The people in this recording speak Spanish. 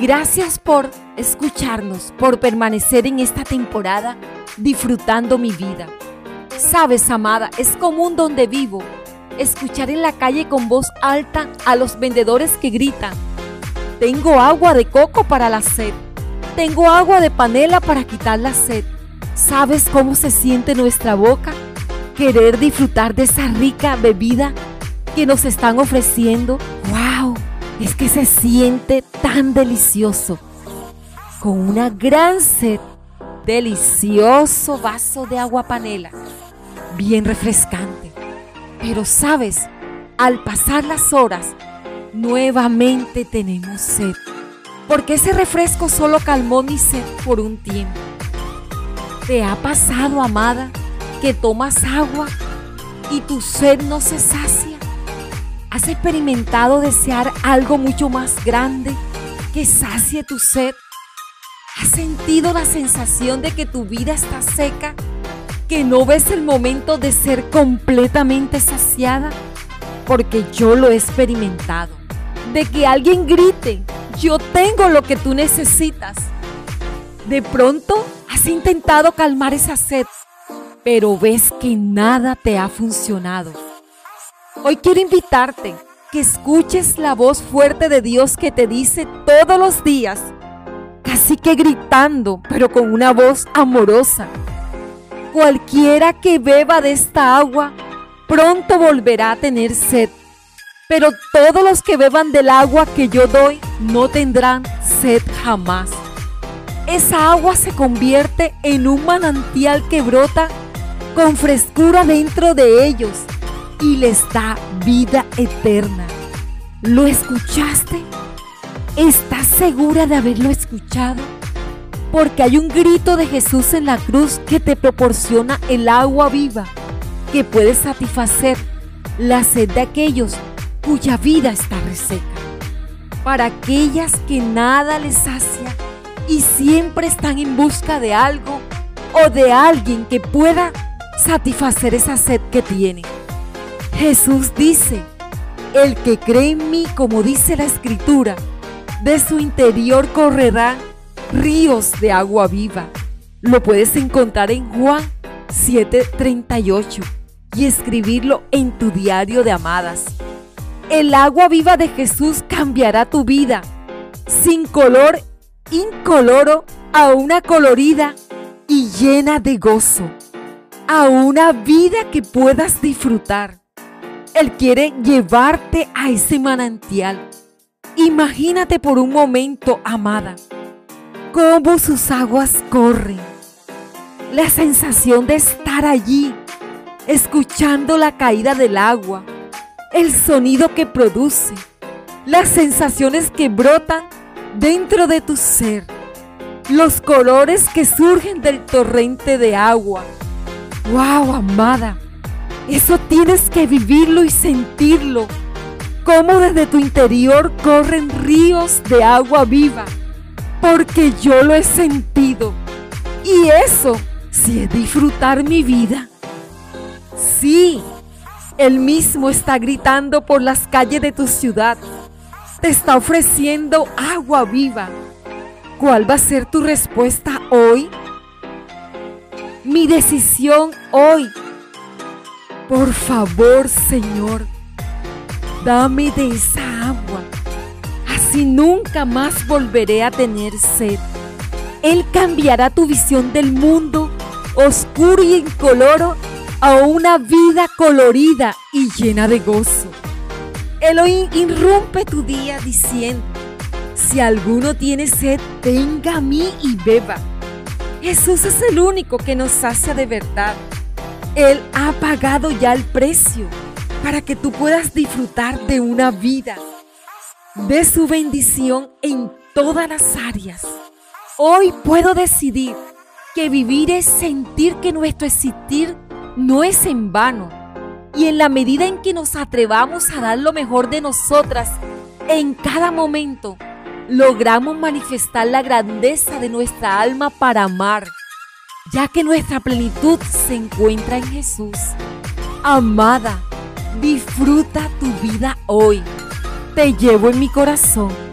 gracias por escucharnos, por permanecer en esta temporada disfrutando mi vida. Sabes, amada, es común donde vivo escuchar en la calle con voz alta a los vendedores que gritan, tengo agua de coco para la sed, tengo agua de panela para quitar la sed. ¿Sabes cómo se siente nuestra boca? Querer disfrutar de esa rica bebida que nos están ofreciendo. ¡Wow! Es que se siente tan delicioso. Con una gran sed. Delicioso vaso de agua panela. Bien refrescante. Pero sabes, al pasar las horas, nuevamente tenemos sed. Porque ese refresco solo calmó mi sed por un tiempo. ¿Te ha pasado, amada, que tomas agua y tu sed no se sacia? ¿Has experimentado desear algo mucho más grande que sacie tu sed? ¿Has sentido la sensación de que tu vida está seca? ¿Que no ves el momento de ser completamente saciada? Porque yo lo he experimentado. De que alguien grite, yo tengo lo que tú necesitas. De pronto has intentado calmar esa sed, pero ves que nada te ha funcionado Hoy quiero invitarte que escuches la voz fuerte de Dios que te dice todos los días, casi que gritando, pero con una voz amorosa. Cualquiera que beba de esta agua, pronto volverá a tener sed. Pero todos los que beban del agua que yo doy no tendrán sed jamás. Esa agua se convierte en un manantial que brota con frescura dentro de ellos y les da vida eterna. ¿Lo escuchaste? ¿Estás segura de haberlo escuchado? Porque hay un grito de Jesús en la cruz que te proporciona el agua viva que puede satisfacer la sed de aquellos cuya vida está reseca. Para aquellas que nada les sacia y siempre están en busca de algo o de alguien que pueda satisfacer esa sed que tienen. Jesús dice, el que cree en mí, como dice la escritura, de su interior correrán ríos de agua viva. Lo puedes encontrar en Juan 7:38 y escribirlo en tu diario de amadas. El agua viva de Jesús cambiará tu vida, sin color incoloro a una colorida y llena de gozo, a una vida que puedas disfrutar. Él quiere llevarte a ese manantial. Imagínate por un momento, amada, cómo sus aguas corren. La sensación de estar allí, escuchando la caída del agua, el sonido que produce, las sensaciones que brotan dentro de tu ser, los colores que surgen del torrente de agua. ¡Wow, amada! Eso tienes que vivirlo y sentirlo. Cómo desde tu interior corren ríos de agua viva. Porque yo lo he sentido. Y eso sí es disfrutar mi vida. Sí, Él mismo está gritando por las calles de tu ciudad. Te está ofreciendo agua viva. ¿Cuál va a ser tu respuesta hoy? Mi decisión hoy por favor, Señor, dame de esa agua. Así nunca más volveré a tener sed. Él cambiará tu visión del mundo oscuro y incoloro a una vida colorida y llena de gozo. Él hoy irrumpe tu día diciendo, si alguno tiene sed, venga a mí y beba. Jesús es el único que nos sacia de verdad. Él ha pagado ya el precio para que tú puedas disfrutar de una vida, de su bendición en todas las áreas. Hoy puedo decidir que vivir es sentir que nuestro existir no es en vano. Y en la medida en que nos atrevamos a dar lo mejor de nosotras en cada momento, logramos manifestar la grandeza de nuestra alma para amar ya que nuestra plenitud se encuentra en Jesús. Amada, disfruta tu vida hoy. Te llevo en mi corazón